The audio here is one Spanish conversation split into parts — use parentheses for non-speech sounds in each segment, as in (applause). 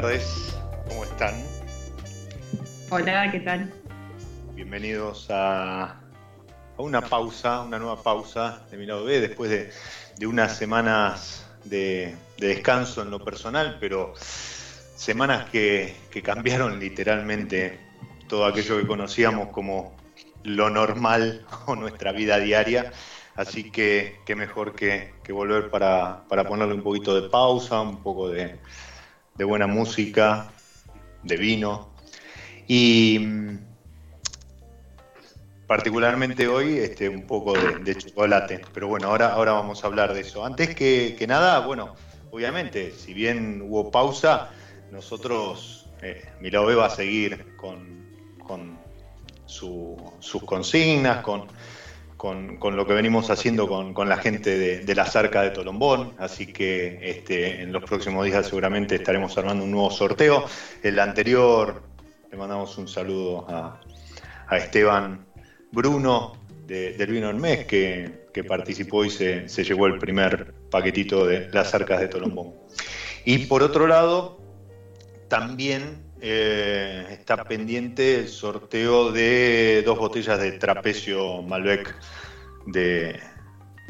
Tardes, ¿cómo están? Hola, ¿qué tal? Bienvenidos a, a una pausa, una nueva pausa de mi lado B, después de, de unas semanas de, de descanso en lo personal, pero semanas que, que cambiaron literalmente todo aquello que conocíamos como lo normal o nuestra vida diaria. Así que qué mejor que, que volver para, para ponerle un poquito de pausa, un poco de, de buena música, de vino. Y mm, particularmente hoy este, un poco de, de chocolate. Pero bueno, ahora, ahora vamos a hablar de eso. Antes que, que nada, bueno, obviamente, si bien hubo pausa, nosotros, eh, va a seguir con, con su- sus consignas, con, con, con lo que venimos haciendo con, con la gente de, de la Zarca de Tolombón, así que este, en los próximos días seguramente estaremos armando un nuevo sorteo. El anterior le mandamos un saludo a, a Esteban Bruno de- del Vino en Mes, que, que participó y se, se llevó el primer paquetito de las arcas de Tolombón. Y por otro lado, también eh, está pendiente el sorteo de dos botellas de trapecio Malbec de,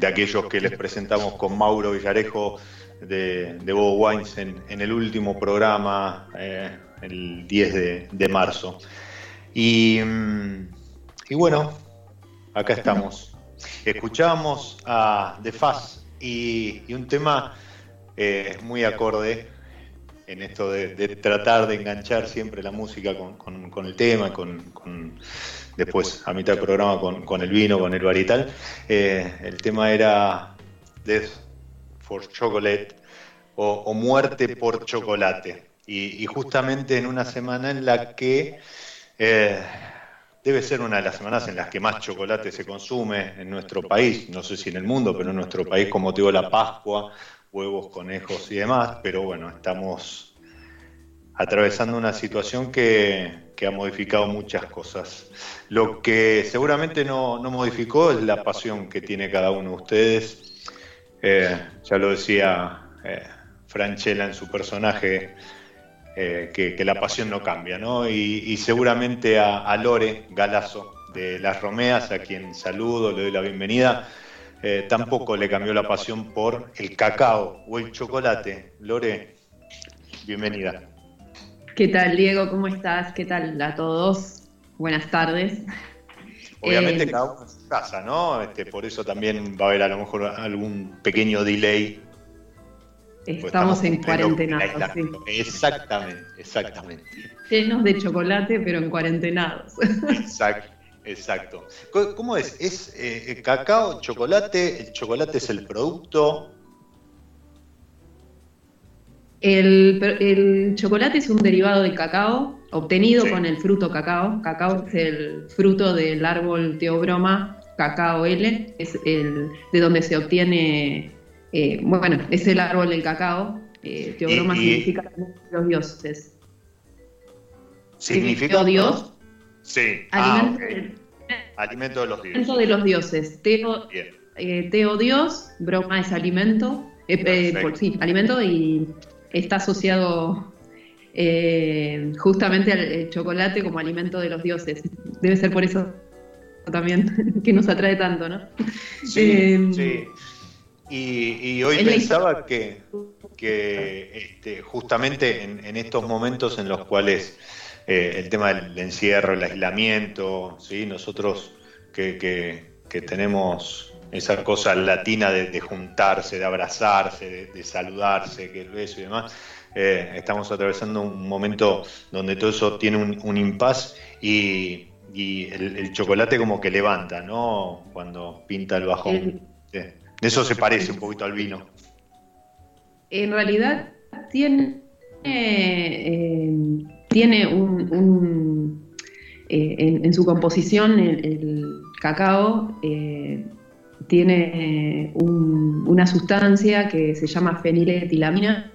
aquellos que les presentamos con Mauro Villarejo de, de Bobo Wines en, el último programa, eh, el 10 de, marzo. Y, mm, y bueno, acá estamos. Escuchamos a The Faz y, y un tema eh, muy acorde en esto de, tratar de enganchar siempre la música con, el tema, con, después a mitad del programa con, el vino, con el varietal. Eh, el tema era Death for Chocolate o, Muerte por Chocolate. Y, justamente en una semana en la que eh, debe ser una de las semanas en las que más chocolate se consume en nuestro país, no sé si en el mundo, pero en nuestro país con motivo de la Pascua, huevos, conejos y demás, pero bueno, estamos atravesando una situación que, que ha modificado muchas cosas. Lo que seguramente no, no, modificó es la pasión que tiene cada uno de ustedes. Eh, ya lo decía eh, Franchella en su personaje, eh, que, la pasión no cambia, ¿no? Y, y seguramente a, a, Lore Galazo de Las Romeas, a quien saludo, le doy la bienvenida, eh, tampoco le cambió la pasión por el cacao o el chocolate. Lore, bienvenida. ¿Qué tal, Diego? ¿Cómo estás? ¿Qué tal a todos? Buenas tardes. Obviamente eh, cada uno en su casa, ¿no? Este, por eso también va a haber a lo mejor algún pequeño delay Estamos, estamos en cuarentena. Sí. Exactamente, exactamente. Llenos de chocolate, pero en cuarentenados. Exacto. Exacto. ¿Cómo es? ¿Es eh, cacao, chocolate? ¿El chocolate es el producto? El, el, chocolate es un derivado del cacao, obtenido sí. con el fruto cacao. Cacao es el fruto del árbol teobroma, cacao L, es el de donde se obtiene, eh, bueno, es el árbol del cacao. Eh, teobroma y, y, significa los dioses. ¿Significa Dios? Sí. Alimento, ah, okay. alimento de los dioses. Alimento de los dioses. Teo, eh, teo Dios, broma es alimento. Eh, por, sí, alimento y está asociado eh, justamente al chocolate como alimento de los dioses. Debe ser por eso también (laughs) que nos atrae tanto, ¿no? Sí, eh, sí. Y, y hoy pensaba que, que este, justamente en, en, estos momentos en los cuales eh, el tema del encierro, el aislamiento, ¿sí? nosotros que, que, que tenemos esa cosa latina de, de, juntarse, de abrazarse, de, de, saludarse, que el beso y demás. Eh, estamos atravesando un momento donde todo eso tiene un, un impas y, y el, el, chocolate como que levanta, ¿no? Cuando pinta el bajón. de eso se parece un poquito al vino. En realidad tiene, eh, tiene un, eh, en, su composición el, cacao eh, tiene un, una sustancia que se llama feniletilamina,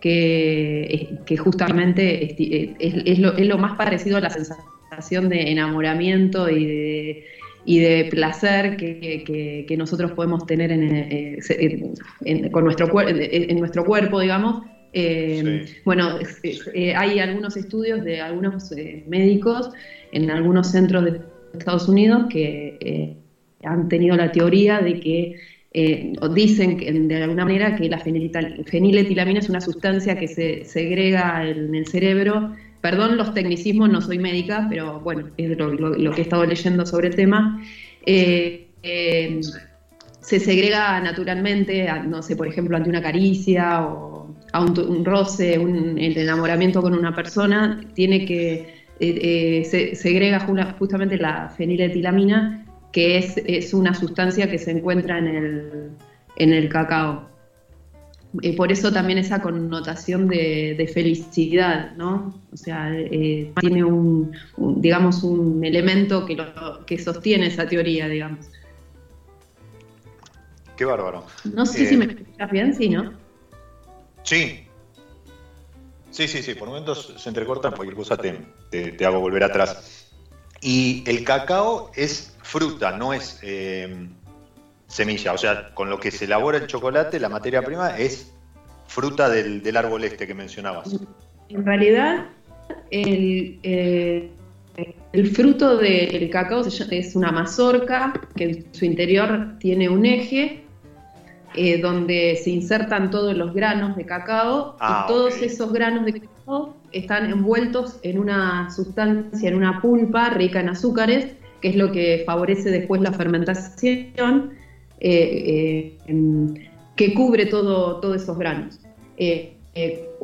que, justamente es, lo, más parecido a la sensación de enamoramiento y de, y de placer que, que, nosotros podemos tener en, en, en nuestro, en nuestro cuerpo, digamos. Eh, sí. Bueno, eh, hay algunos estudios de algunos eh, médicos en algunos centros de Estados Unidos que eh, han tenido la teoría de que, eh, o dicen que, de alguna manera que la feniletilamina es una sustancia que se segrega en el cerebro. Perdón los tecnicismos, no soy médica, pero bueno, es lo, lo, lo que he estado leyendo sobre el tema. Eh, eh se segrega naturalmente, no sé, por ejemplo, ante una caricia o a un, un roce, un, el enamoramiento con una persona, tiene que eh, eh, se segrega justamente la feniletilamina que es, es una sustancia que se encuentra en el, en el cacao. Eh, por eso también esa connotación de, de felicidad, ¿no? O sea, eh, tiene un, un, digamos, un elemento que, lo, que sostiene esa teoría, digamos. Qué bárbaro. No sé eh, si me escuchas bien, sí, ¿no? Sí. Sí, sí, sí, por momentos se entrecorta, cualquier cosa te, te, te hago volver atrás. Y el cacao es fruta, no es eh, semilla. O sea, con lo que se elabora el chocolate, la materia prima es fruta del, del árbol este que mencionabas. En realidad, el, eh, el fruto del cacao es una mazorca que en su interior tiene un eje eh, donde se insertan todos los granos de cacao ah, y todos okay. esos granos de cacao están envueltos en una sustancia, en una pulpa rica en azúcares que es lo que favorece después la fermentación, eh, eh, que cubre todo, todos esos granos.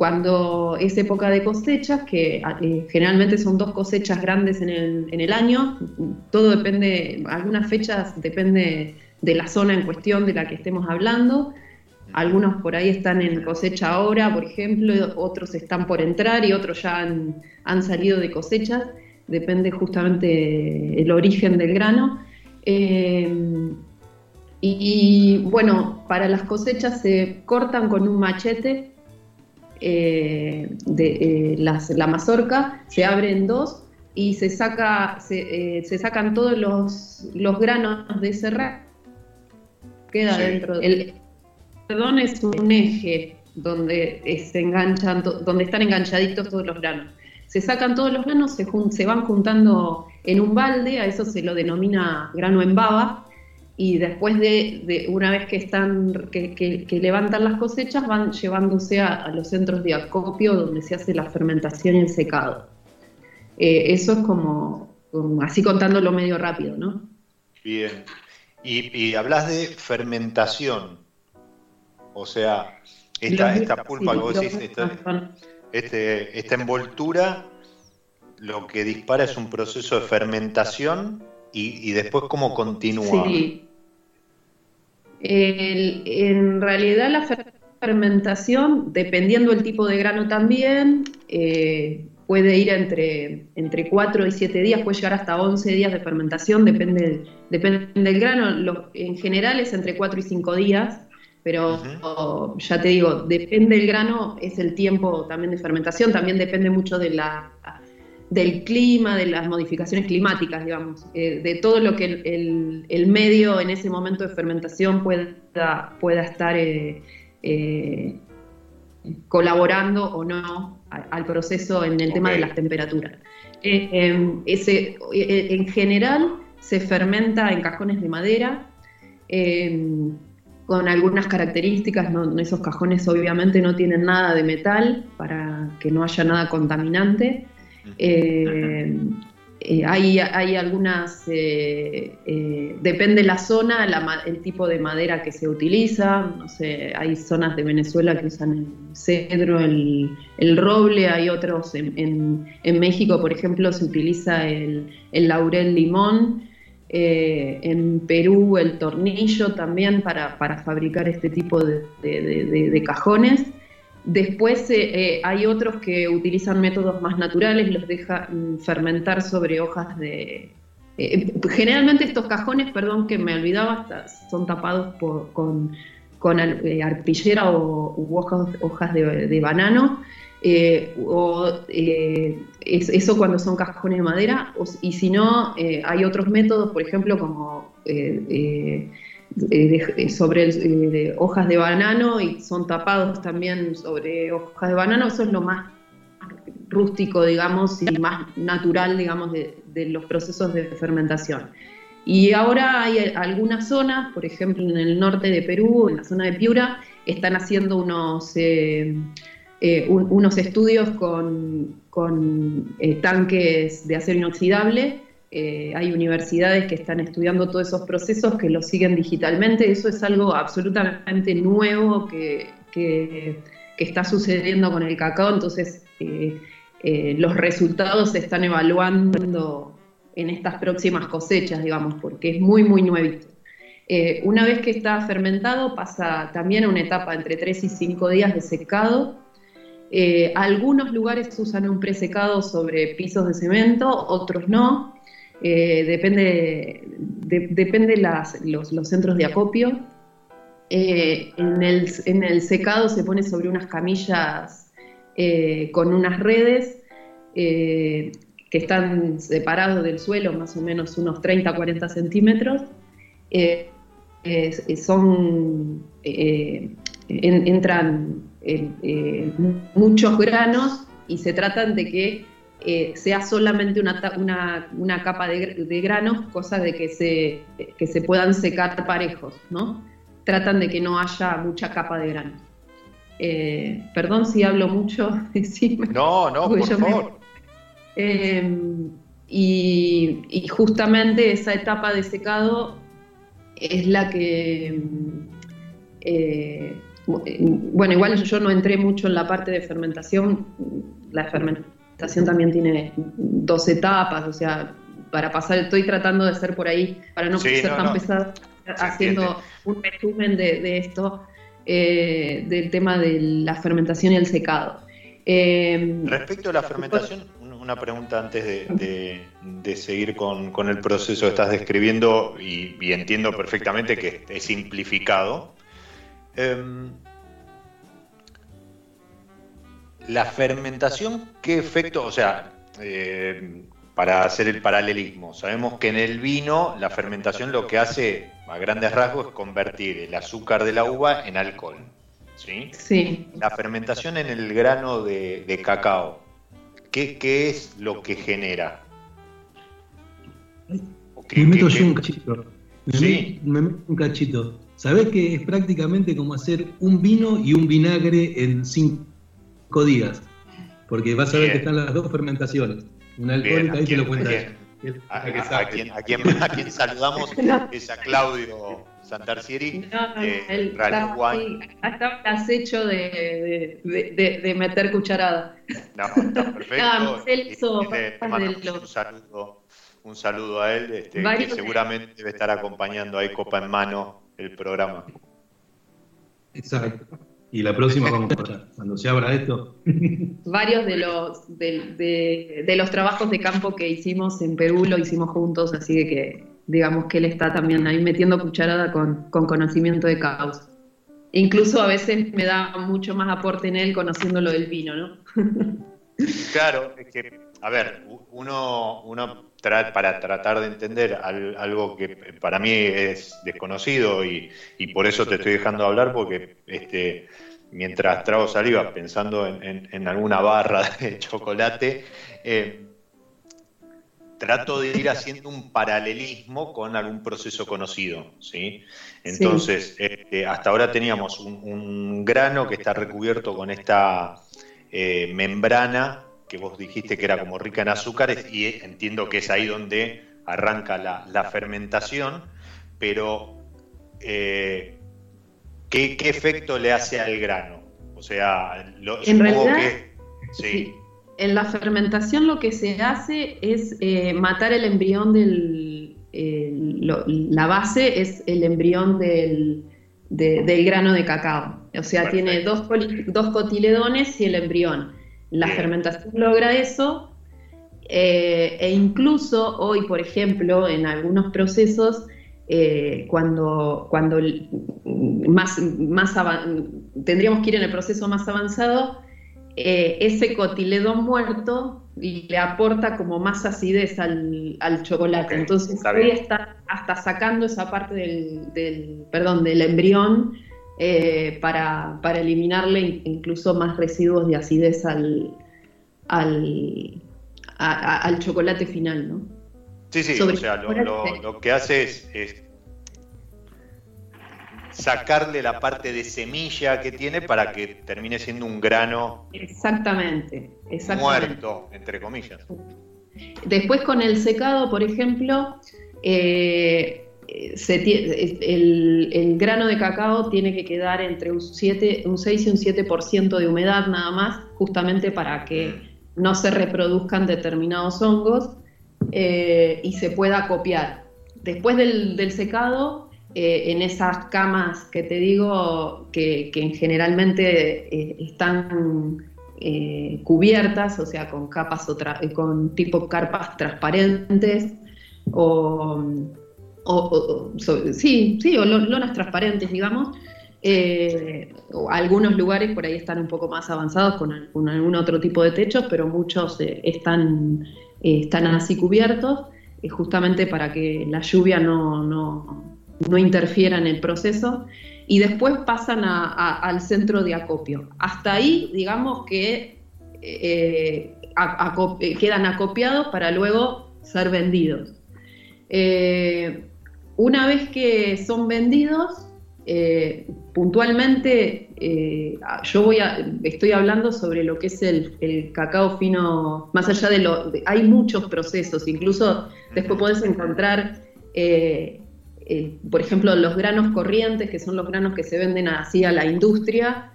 Cuando es época de cosechas, que eh, generalmente son dos cosechas grandes en el, en el año, todo depende, algunas fechas depende de la zona en cuestión de la que estemos hablando. Algunos por ahí están en cosecha ahora, por ejemplo, otros están por entrar y otros ya han, han salido de cosechas. Depende justamente el origen del grano. Eh, y bueno, para las cosechas se cortan con un machete eh, de, eh, la mazorca, se abre en dos y se, saca, se, se sacan todos los, los, granos de ese rack. Queda dentro. El perdón es un eje donde, se enganchan, donde están enganchaditos todos los granos. Se sacan todos los granos, se, se van juntando en un balde, a eso se lo denomina grano en baba, y después de, una vez que están que, levantan las cosechas van llevándose a, los centros de acopio donde se hace la fermentación y el secado. Eh, eso es como, así contándolo medio rápido, ¿no? Bien. Y, hablas de fermentación, o sea, esta, esta pulpa que vos decís, este, esta envoltura, lo que dispara es un proceso de fermentación y, después cómo continúa. Sí. en realidad la fermentación, dependiendo del tipo de grano también, eh, puede ir entre, entre 4 y 7 días, puede llegar hasta 11 días de fermentación, depende, depende del grano. en general es entre 4 y 5 días, pero ya te digo, depende del grano, es el tiempo también de fermentación, también depende mucho de la del clima, de las modificaciones climáticas, digamos, eh, de todo lo que el, medio en ese momento de fermentación pueda, pueda estar eh, eh, colaborando o no al, proceso en el tema de las temperaturas. Em, ese, en general se fermenta en cajones de madera em, con algunas características, esos cajones obviamente no tienen nada de metal para que no haya nada contaminante. Eh, eh, hay, algunas, eh, depende la zona, el tipo de madera que se utiliza, no sé, hay zonas de Venezuela que usan el cedro, el, roble, hay otros, en, México por ejemplo se utiliza el, laurel limón, en Perú el tornillo también para, fabricar este tipo de cajones. Después eh, eh, hay otros que utilizan métodos más naturales, los dejan fermentar sobre hojas de... Eh, generalmente estos cajones, perdón que me olvidaba, son tapados con, arpillera o hojas, de, banano, o eso cuando son cajones de madera, y si no, hay otros métodos, por ejemplo, como eh, sobre eh, hojas de banano y son tapados también sobre hojas de banano, eso es lo más rústico, digamos, y más natural, digamos, de, los procesos de fermentación. Y ahora hay algunas zonas, por ejemplo, en el norte de Perú, en la zona de Piura, están haciendo unos, eh, unos estudios con, con tanques de acero inoxidable eh, hay universidades que están estudiando todos esos procesos que los siguen digitalmente. Eso es algo absolutamente nuevo que, está sucediendo con el cacao. Entonces, eh, eh, los resultados se están evaluando en estas próximas cosechas, digamos, porque es muy, muy nuevito. una vez que está fermentado, pasa también una etapa entre 3 y 5 días de secado. algunos lugares usan un presecado sobre pisos de cemento, otros no. Eh, depende depende los, centros de acopio. Eh, en, el, secado se pone sobre unas camillas eh, con unas redes que están separados del suelo más o menos unos 30-40 centímetros. son, entran muchos granos y se tratan de que eh, sea solamente una, una, capa de, granos, cosa de que se, que se puedan secar parejos, ¿no? Tratan de que no haya mucha capa de granos. Eh, perdón si hablo mucho. (laughs) no, no, por favor. Em, y, justamente esa etapa de secado es la que, eh, bueno, igual yo no entré mucho en la parte de fermentación. La fermentación también tiene dos etapas, o sea, para pasar, estoy tratando de ser por ahí, para no ser tan pesado, haciendo un resumen de, esto, eh, del tema de la fermentación y el secado. Eh, Respecto a la fermentación, una pregunta antes de, seguir con, el proceso que estás describiendo y, entiendo perfectamente que es simplificado. Em, la fermentación, ¿qué efecto? O sea, eh, para hacer el paralelismo, sabemos que en el vino la fermentación lo que hace a grandes rasgos es convertir el azúcar de la uva en alcohol. ¿sí? Sí. La fermentación en el grano de cacao, ¿Qué, es lo que genera? me meto yo un cachito. Me, meto un cachito. ¿Sabés que es prácticamente como hacer un vino y un vinagre en cinco días? Porque vas a ver que están las dos fermentaciones. Una alcohólica, ahí te lo cuenta. A, a, quien, a, quien, saludamos (laughs) es a Claudio Santarcieri. No, eh, él está, está acecho de, de, de, meter cucharada. No, (laughs) está perfecto. un, saludo, un saludo a él, este, que seguramente debe estar acompañando ahí copa en mano el programa. Exacto. Y la próxima vamos a cuando se abra esto. (laughs) Varios de los de, de, los trabajos de campo que hicimos en Perú lo hicimos juntos, así que digamos que él está también ahí metiendo cucharada con, con conocimiento de causa. Incluso a veces me da mucho más aporte en él conociendo lo del vino, ¿no? (laughs) claro, es que, a ver, uno, uno para tratar de entender algo que para mí es desconocido y, por eso te estoy dejando hablar porque este, mientras trago saliva pensando en, alguna barra (laughs) de chocolate, eh, trato de ir haciendo un paralelismo con algún proceso conocido. ¿sí? Entonces, este, hasta ahora teníamos un, grano que está recubierto con esta eh, membrana que vos dijiste que era como rica en azúcares y entiendo que es ahí donde arranca la, fermentación, pero eh, ¿qué, efecto le hace al grano? O sea, lo, en realidad, que... Sí. En la fermentación lo que se hace es eh, matar el embrión del... la base es el embrión del, del grano de cacao. O sea, tiene dos, dos cotiledones y el embrión. La fermentación logra eso eh, e incluso hoy, por ejemplo, en algunos procesos, eh, cuando, cuando más, más tendríamos que ir en el proceso más avanzado, eh, ese cotiledón muerto le aporta como más acidez al, chocolate. Entonces hoy está hasta sacando esa parte del, perdón, del embrión eh, para, eliminarle incluso más residuos de acidez al, al, al chocolate final, ¿no? Sí, sí, o sea, lo, que hace es, sacarle la parte de semilla que tiene para que termine siendo un grano exactamente, muerto, entre comillas. Después con el secado, por ejemplo, eh, el, grano de cacao tiene que quedar entre un, 7, un 6 y un 7% de humedad nada más, justamente para que no se reproduzcan determinados hongos eh, y se pueda copiar. Después del, secado, eh, en esas camas que te digo que, generalmente eh, están cubiertas, o sea, con capas con tipo carpas transparentes o o, sí, sí, o lonas transparentes, digamos. Eh, algunos lugares por ahí están un poco más avanzados con, algún otro tipo de techos, pero muchos eh, están, eh, están así cubiertos, justamente para que la lluvia no, no, interfiera en el proceso. Y después pasan al centro de acopio. Hasta ahí, digamos que quedan acopiados para luego ser vendidos. Una vez que son vendidos, eh, puntualmente eh, yo voy a, estoy hablando sobre lo que es el, cacao fino, más allá de lo, hay muchos procesos, incluso después podés encontrar eh, por ejemplo, los granos corrientes, que son los granos que se venden así a la industria,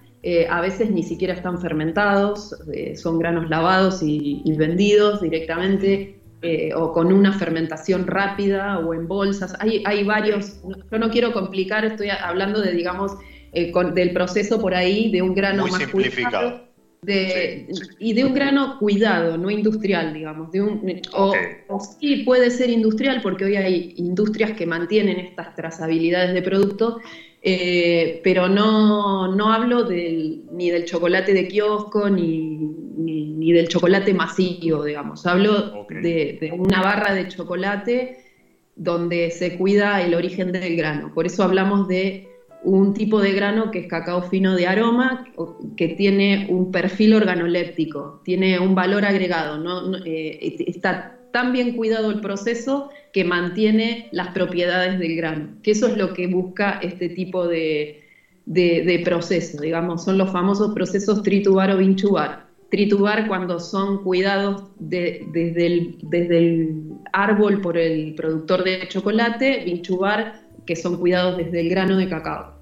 a veces ni siquiera están fermentados, son granos lavados y vendidos directamente eh, o con una fermentación rápida o en bolsas. Hay, hay varios, yo no quiero complicar, estoy hablando de, digamos, eh, del proceso por ahí de un grano Muy más simplificado. De, Y de un grano cuidado, no industrial, digamos. De un, o, sí puede ser industrial, porque hoy hay industrias que mantienen estas trazabilidades de producto, eh, pero no, no hablo del, ni del chocolate de kiosco ni, ni, del chocolate masivo, digamos. Hablo de, una barra de chocolate donde se cuida el origen del grano. Por eso hablamos de un tipo de grano que es cacao fino de aroma, que tiene un perfil organoléptico, tiene un valor agregado, ¿no? Eh, está tan bien cuidado el proceso que mantiene las propiedades del grano, que eso es lo que busca este tipo de, proceso, digamos, son los famosos procesos tritubar o vinchubar. Tritubar cuando son cuidados desde, el, desde el árbol por el productor de chocolate, vinchubar que son cuidados desde el grano de cacao.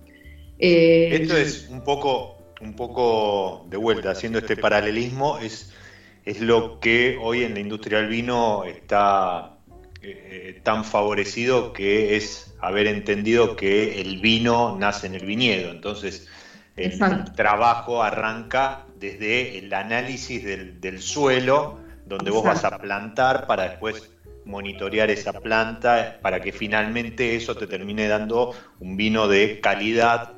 Eh, Esto es un poco, un poco de vuelta, haciendo este paralelismo, es, es lo que hoy en la industria del vino está eh, tan favorecido que es haber entendido que el vino nace en el viñedo. Entonces, el trabajo arranca desde el análisis del, suelo, donde vos vas a plantar para después monitorear esa planta para que finalmente eso te termine dando un vino de calidad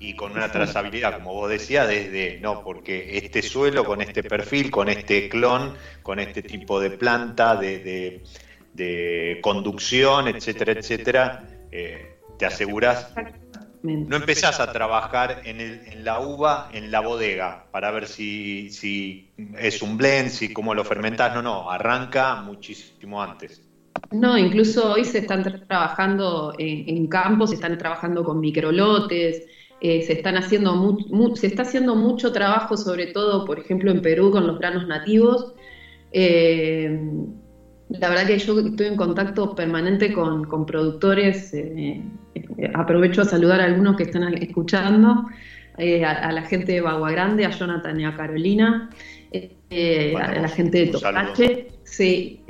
y con una trazabilidad, como vos decías, desde, no, porque este suelo con este perfil, con este clon, con este tipo de planta, de de conducción, etcétera, etcétera, eh, te aseguras. No empezás a trabajar en, el, en, la uva, en la bodega, para ver si, si es un blend, si cómo lo fermentás. No, no, arranca muchísimo antes. No, incluso hoy se están trabajando en, en campos, se están trabajando con microlotes, eh, se están haciendo se está haciendo mucho trabajo, sobre todo, por ejemplo, en Perú con los granos nativos. Eh, la verdad que yo estoy en contacto permanente con, productores. Eh, aprovecho a saludar a algunos que están escuchando, a, la gente de Bagua Grande, a Jonathan y a Carolina, a la gente de Topache, sí,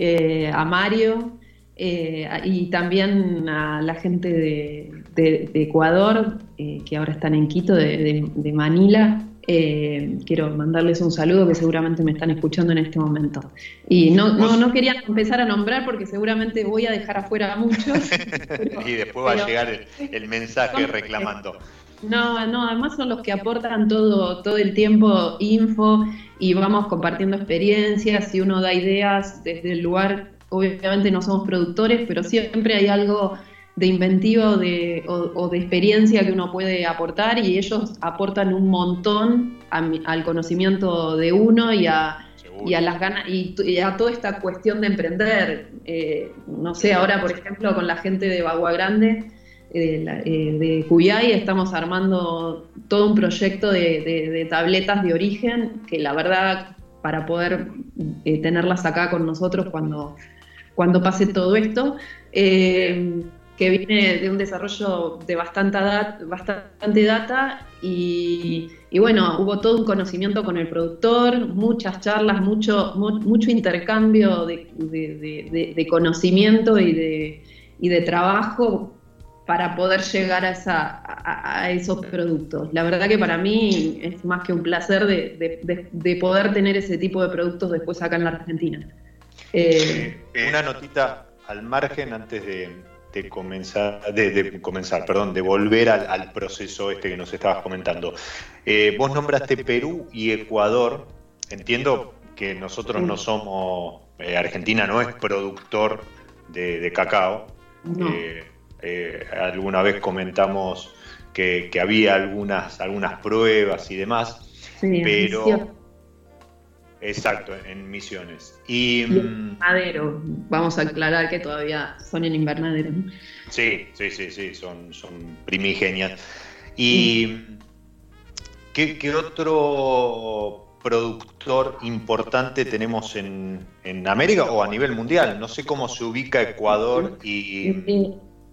a Mario y también a la gente de, Ecuador, que ahora están en Quito, de, de Manila, eh, quiero mandarles un saludo que seguramente me están escuchando en este momento. Y no, no, quería empezar a nombrar porque seguramente voy a dejar afuera a muchos. (laughs) y después va a llegar el, mensaje (laughs) reclamando. No, no, además son los que aportan todo, todo el tiempo info y vamos compartiendo experiencias y uno da ideas desde el lugar. Obviamente no somos productores, pero siempre hay algo de inventiva o de, o, de, experiencia que uno puede aportar y ellos aportan un montón al conocimiento de uno y a, y a las ganas y, a toda esta cuestión de emprender. Eh, no sé, ahora por ejemplo con la gente de Bagua Grande, eh, eh, de Cuyay, estamos armando todo un proyecto de, tabletas de origen que la verdad para poder tenerlas acá con nosotros cuando, cuando pase todo esto que viene de un desarrollo de bastante, bastante data y, bueno, hubo todo un conocimiento con el productor, muchas charlas, mucho, mucho intercambio de, conocimiento y de, de trabajo para poder llegar a, a, esos productos. La verdad que para mí es más que un placer de, poder tener ese tipo de productos después acá en la Argentina. Eh, Una notita al margen antes de, de comenzar, de, comenzar, perdón, de volver al, proceso este que nos estabas comentando. Eh, vos nombraste Perú y Ecuador. Entiendo que nosotros no somos, eh, Argentina no es productor de, cacao. Eh, alguna vez comentamos que, había algunas, algunas pruebas y demás, pero Exacto, en Misiones. Y, mm, invernadero, vamos a aclarar que todavía son en invernadero. Sí, sí, sí, sí, son, son primigenias. ¿Y ¿qué, otro productor importante tenemos en, América o a nivel mundial? No sé cómo se ubica Ecuador y...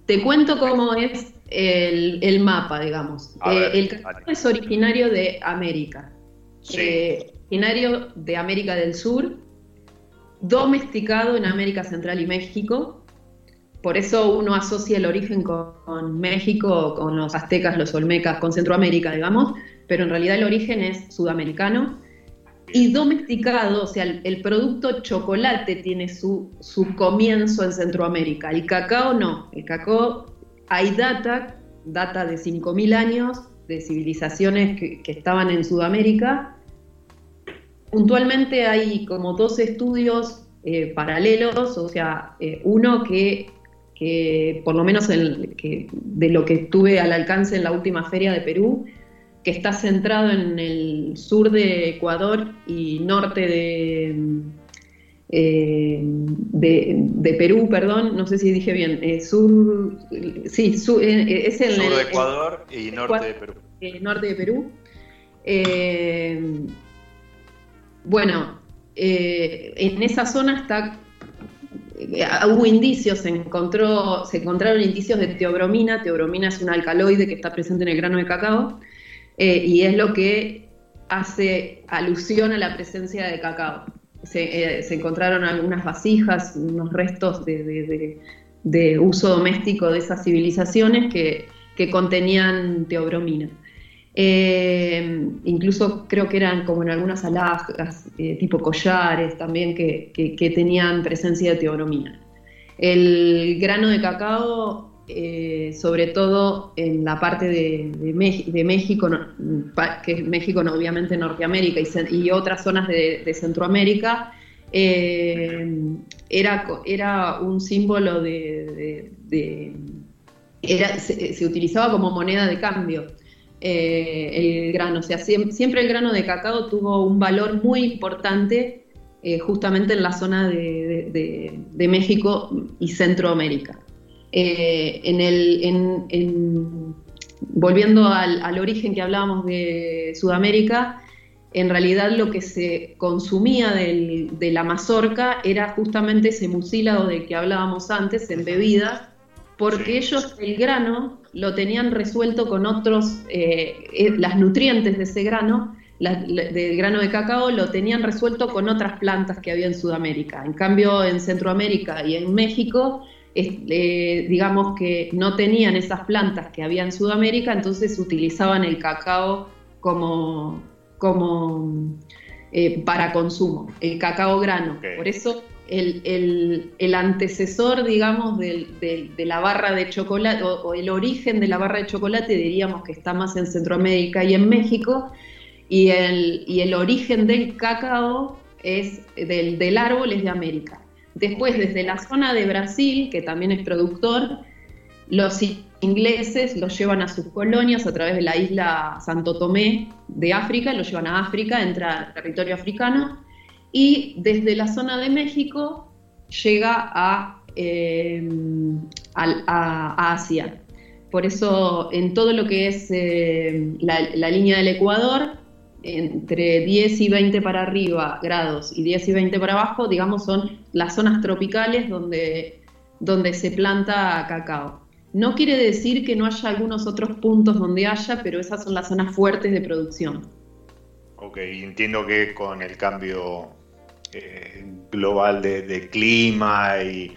Te cuento cómo es el, mapa, digamos. Eh, el cacao es originario de América. Eh, originario de América del Sur, domesticado en América Central y México. Por eso uno asocia el origen con, México, con los aztecas, los olmecas, con Centroamérica, digamos, pero en realidad el origen es sudamericano. Y domesticado, o sea, el, producto chocolate tiene su, su, comienzo en Centroamérica. El cacao no. El cacao, hay data, data de 5.000 años, de civilizaciones que, estaban en Sudamérica. Puntualmente hay como dos estudios eh, paralelos, o sea, eh, uno que, que, por lo menos el, que, de lo que tuve al alcance en la última feria de Perú, que está centrado en el sur de Ecuador y norte de, eh, de, Perú, perdón, no sé si dije bien, eh, sur, sí, eh, es el... Sur de Ecuador y norte de Perú. norte de Perú. Bueno, en esa zona está hubo indicios, se, encontró, se encontraron indicios de teobromina. Teobromina es un alcaloide que está presente en el grano de cacao eh, y es lo que hace alusión a la presencia de cacao. Se, eh, encontraron algunas vasijas, unos restos de, uso doméstico de esas civilizaciones que, contenían teobromina. Eh, incluso creo que eran como en algunas alhajas, tipo collares también, que, que, tenían presencia de teobromina. El grano de cacao eh, sobre todo en la parte de, México, que es México obviamente Norteamérica y, otras zonas de, Centroamérica, eh, era, era un símbolo de... era, se, utilizaba como moneda de cambio. Eh, el grano, o sea, siempre, el grano de cacao tuvo un valor muy importante justamente en la zona de México y Centroamérica. Eh, en el, volviendo al, origen que hablábamos de Sudamérica, en realidad lo que se consumía de la mazorca era justamente ese mucílago del que hablábamos antes en bebidas, porque ellos el grano lo tenían resuelto con otros, eh, eh, las nutrientes de ese grano, del grano de cacao, lo tenían resuelto con otras plantas que había en Sudamérica. En cambio, en Centroamérica y en México eh, digamos que no tenían esas plantas que había en Sudamérica, entonces utilizaban el cacao como, como eh, para consumo, el cacao grano. Por eso el, antecesor, digamos, de, la barra de chocolate, o, el origen de la barra de chocolate, diríamos que está más en Centroamérica y en México, y el, y el origen del cacao es del, del árbol es de América. Después, desde la zona de Brasil, que también es productor, los ingleses los llevan a sus colonias a través de la isla Santo Tomé de África, los llevan a África, entra al territorio africano, y desde la zona de México llega a, eh, Asia. Por eso, en todo lo que es eh, la línea del Ecuador, entre 10 y 20 para arriba grados y 10 y 20 para abajo, digamos, son las zonas tropicales donde, donde se planta cacao. No quiere decir que no haya algunos otros puntos donde haya, pero esas son las zonas fuertes de producción. Ok, entiendo que con el cambio eh, global de, clima y,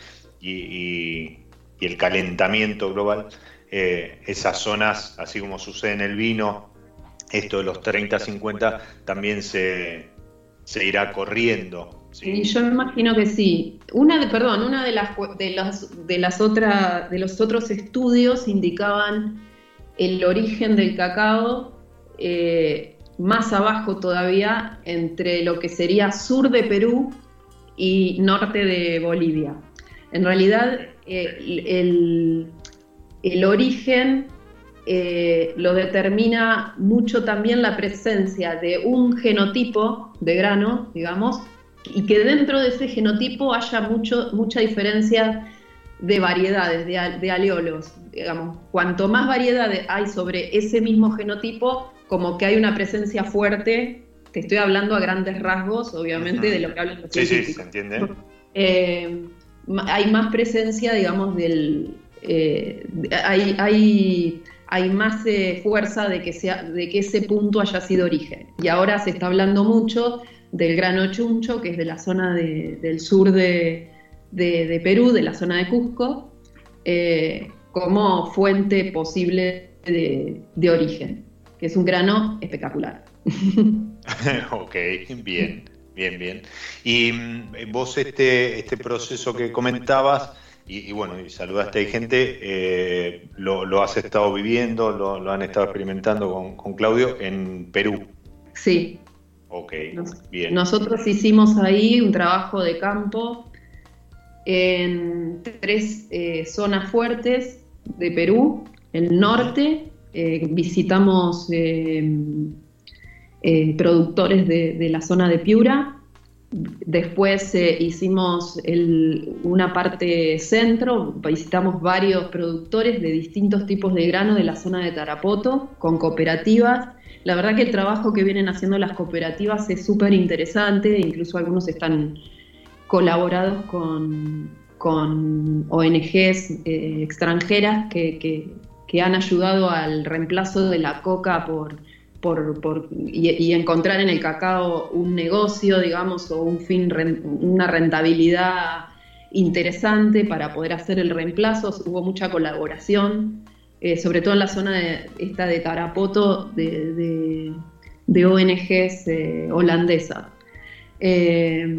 el calentamiento global, eh, esas zonas, así como sucede en el vino, esto de los 30-50 también se, irá corriendo. ¿sí? yo me imagino que sí. Una de, perdón, una de las de las de las otras de los otros estudios indicaban el origen del cacao eh, más abajo todavía entre lo que sería sur de Perú y norte de Bolivia. En realidad eh, el, el origen eh, lo determina mucho también la presencia de un genotipo de grano, digamos, y que dentro de ese genotipo haya mucho, mucha diferencia de variedades, de, aleolos. Digamos, cuanto más variedades hay sobre ese mismo genotipo, como que hay una presencia fuerte, te estoy hablando a grandes rasgos, obviamente, de lo que hablan los Sí, sí, se entiende. Eh, hay más presencia, digamos, del, eh, hay, hay, hay, más eh, fuerza de que, sea, de que ese punto haya sido origen. Y ahora se está hablando mucho del grano chuncho, que es de la zona del sur de, Perú, de la zona de Cusco, como fuente posible de, origen, que es un grano espectacular. (laughs) ok, bien, bien, bien. Y mm, vos este, este proceso que comentabas, y, bueno, y saludaste a gente, eh, lo, has estado viviendo, lo, han estado experimentando con, con, Claudio en Perú. Sí. Ok, bien. Nosotros hicimos ahí un trabajo de campo en tres eh, zonas fuertes de Perú, el norte, eh, visitamos productores de, la zona de Piura, Después eh, hicimos una parte centro, visitamos varios productores de distintos tipos de grano de la zona de Tarapoto con cooperativas. La verdad que el trabajo que vienen haciendo las cooperativas es súper interesante, incluso algunos están colaborados con, ONGs eh, extranjeras que han ayudado al reemplazo de la coca por por, y, encontrar en el cacao un negocio, digamos, o un fin, una rentabilidad interesante para poder hacer el reemplazo. Hubo mucha colaboración, eh, sobre todo en la zona de, esta de Tarapoto de, ONGs eh, holandesas. Eh,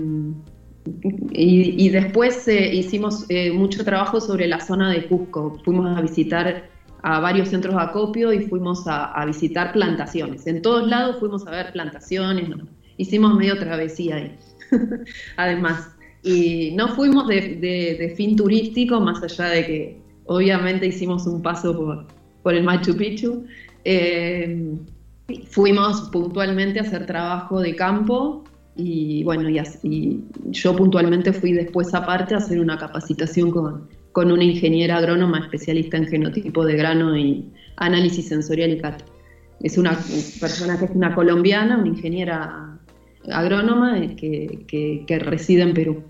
y, después hicimos mucho trabajo sobre la zona de Cusco. Fuimos a visitar a varios centros de acopio y fuimos a, visitar plantaciones. En todos lados fuimos a ver plantaciones, hicimos medio travesía ahí, (laughs) además. Y no fuimos de, fin turístico, más allá de que obviamente hicimos un paso por, por el Machu Picchu. Eh, fuimos puntualmente a hacer trabajo de campo y bueno, y, y yo puntualmente fui después aparte a hacer una capacitación con, con una ingeniera agrónoma especialista en genotipo de grano y análisis sensorial y CAT. Es una persona que es una colombiana, una ingeniera agrónoma que, reside en Perú.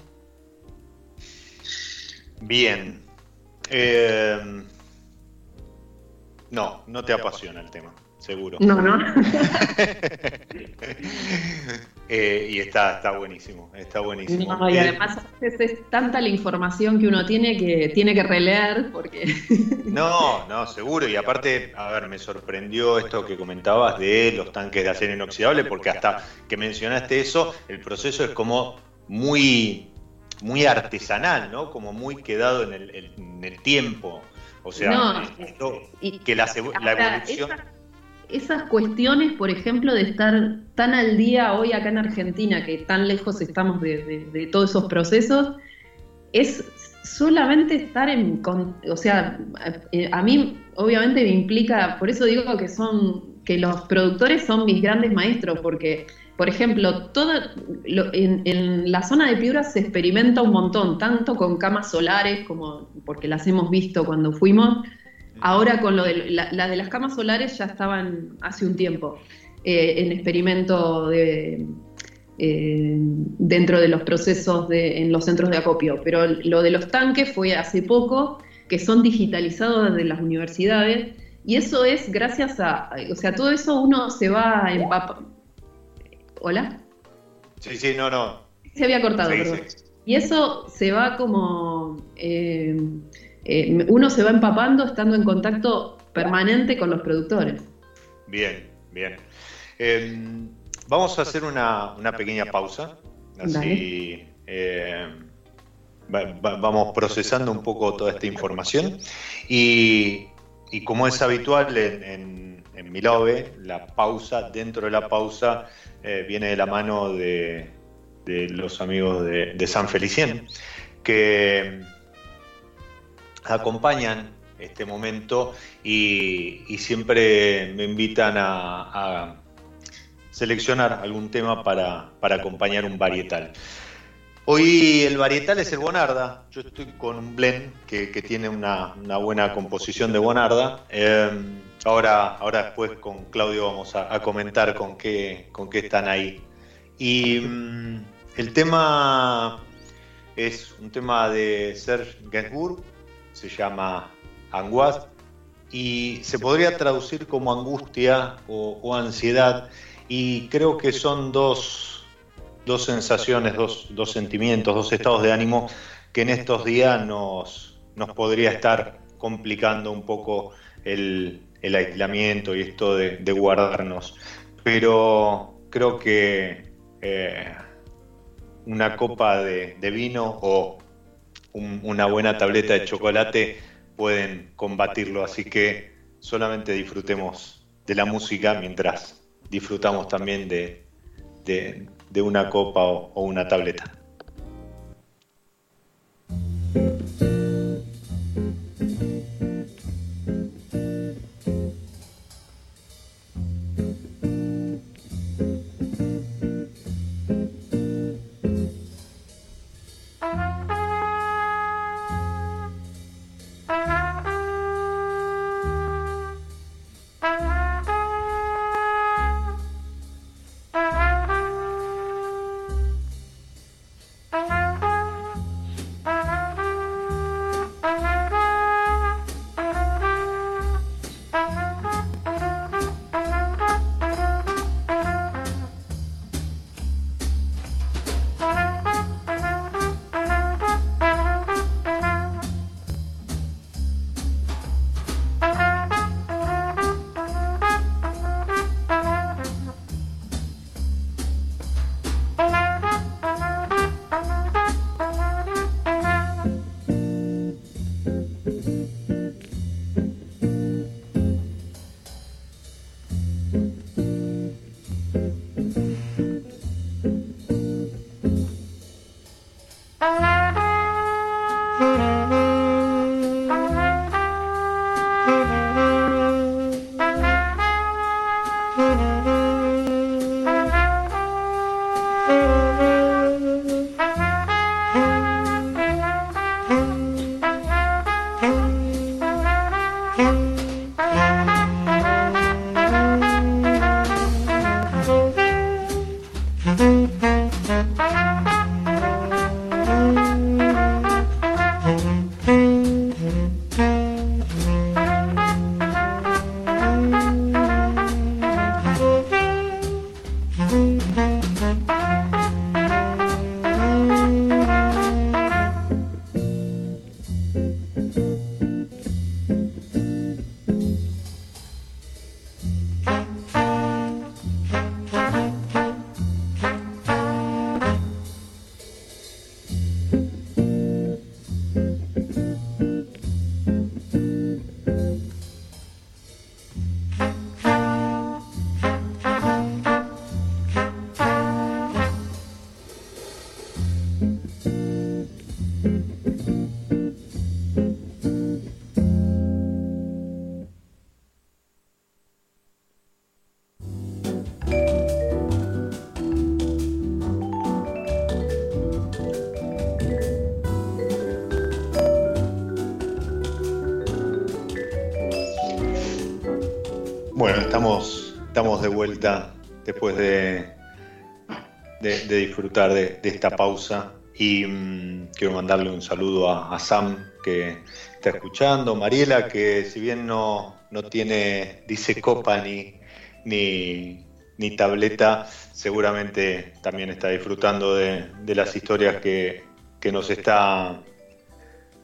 Bien. Eh, no, no te apasiona el tema seguro. No, no. (laughs) Eh, y está, está buenísimo, está buenísimo. y eh, además es, tanta la información que uno tiene que tiene que releer porque... (laughs) no, no, seguro. Y aparte, a ver, me sorprendió esto que comentabas de los tanques de acero inoxidable, porque hasta que mencionaste eso, el proceso es como muy, muy artesanal, ¿no? Como muy quedado en el, tiempo. O sea, que la, la evolución esas cuestiones, por ejemplo, de estar tan al día hoy acá en Argentina, que tan lejos estamos de, todos esos procesos, es solamente estar en, o sea, eh, a mí obviamente me implica, por eso digo que son, que los productores son mis grandes maestros, porque, por ejemplo, todo en, en, la zona de Piura se experimenta un montón, tanto con camas solares, como porque las hemos visto cuando fuimos, Ahora con lo de la, de las camas solares ya estaban hace un tiempo eh, en experimento de, eh, dentro de los procesos de, en los centros de acopio, pero lo de los tanques fue hace poco, que son digitalizados desde las universidades, y eso es gracias a, o sea, todo eso uno se va a empapar. ¿Hola? Sí, sí, no, no. Se había cortado, perdón. Y eso se va como... Eh, eh, uno se va empapando estando en contacto permanente con los productores. Bien, bien. Em, vamos a hacer una, pequeña pausa, así eh, vamos procesando un poco toda esta información y, como es habitual en, en, Milove, la pausa, dentro de la pausa, eh, viene de la mano de, los amigos de, de San Felicien, que acompañan este momento y, siempre me invitan a, seleccionar algún tema para, acompañar un varietal. Hoy el varietal es el Bonarda. Yo estoy con un blend que, tiene una, buena composición de Bonarda. Em, ahora, ahora después con Claudio vamos a, comentar con qué, con qué están ahí. Y mm, el tema es un tema de Serge Gainsbourg, se llama anguas, y se podría traducir como angustia o, ansiedad, y creo que son dos, dos sensaciones, dos, dos, sentimientos, dos estados de ánimo que en estos días nos, nos podría estar complicando un poco el, el aislamiento y esto de, guardarnos. Pero creo que eh, una copa de, vino o una buena tableta de chocolate pueden combatirlo, así que solamente disfrutemos de la música mientras disfrutamos también de, una copa o una tableta. Estamos, de vuelta después de, de, disfrutar de, esta pausa y mm, quiero mandarle un saludo a, Sam que está escuchando, Mariela que si bien no, no tiene, dice copa ni, ni, ni, tableta, seguramente también está disfrutando de, las historias que, que, nos está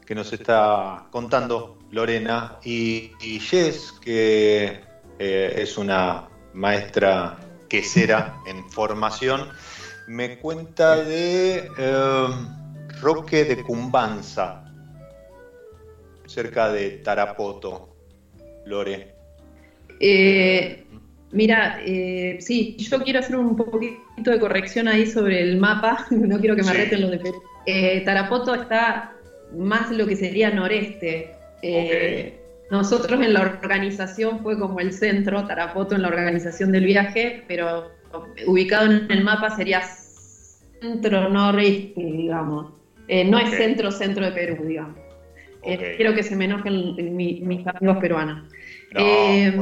que nos está contando Lorena y Jess que eh, es una maestra quesera en formación, me cuenta de eh, Roque de Cumbanza, cerca de Tarapoto, Lore. Eh, mira, sí, yo quiero hacer un poquito de corrección ahí sobre el mapa, (laughs) no quiero que me reten los de Perú. Tarapoto está más lo que sería noreste. Nosotros en la organización fue como el centro, Tarapoto en la organización del viaje, pero ubicado en el mapa sería centro noreste, digamos. Eh, no es centro-centro de Perú, digamos. Eh, quiero que se me enojen mis amigos peruanos. Eh,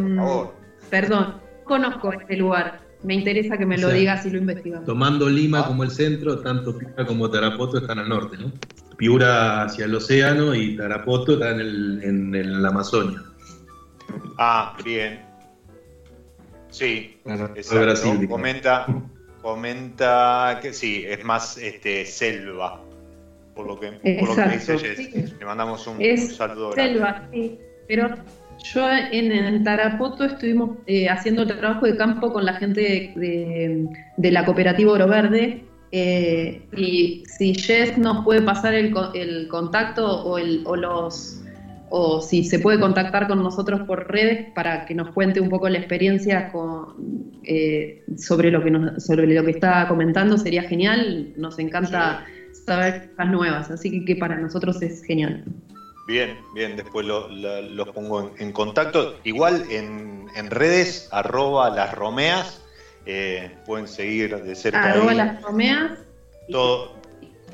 perdón, conozco este lugar. Me interesa que me lo digas y lo investigamos. Tomando Lima como el centro, tanto Pica como Tarapoto están al norte, ¿no? Piura hacia el océano y Tarapoto está en el, en el Amazonia. Ah, bien. Sí, exacto. Brasil, comenta, comenta que sí, es más este, selva. Por lo que, por lo que dice Jess. sí. Le mandamos un, Es un saludo. Selva, sí. Pero yo en, en Tarapoto estuvimos eh, haciendo el trabajo de campo con la gente de, de- de la cooperativa Oro Verde. Eh, y si Jess nos puede pasar el, el contacto o, el, o los o si se puede contactar con nosotros por redes para que nos cuente un poco la experiencia eh, sobre, lo que sobre lo que está comentando, sería genial. Nos encanta saber cosas nuevas, así que, para nosotros es genial. Bien, bien, después lo- lo- los pongo en, contacto. Igual en, en redes, arroba las eh, pueden seguir de cerca Arroba ahí las romeas. y- todo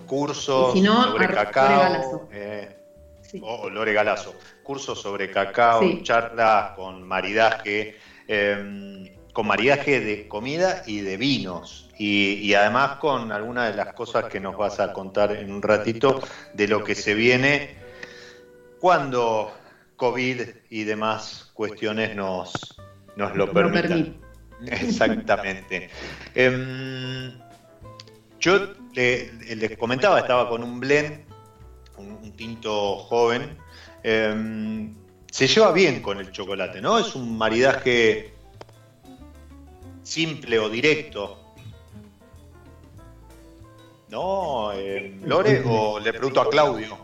cursos Y si no, sobre arroba cacao, Galazo. eh, sí. o o Lore Galazo, cursos sobre cacao, Sí. charlas con maridaje, eh, con maridaje de comida y de vinos. Y, y además con algunas de las cosas que nos vas a contar en un ratito de lo que se viene cuando COVID y demás cuestiones nos, nos lo permitan. permite. Exactamente. Em, yo le- les comentaba, estaba con un blend, un, un tinto joven. em, se lleva bien con el chocolate, ¿no? Es un maridaje simple o directo. ¿No, em, Lore? ¿O le pregunto a Claudio?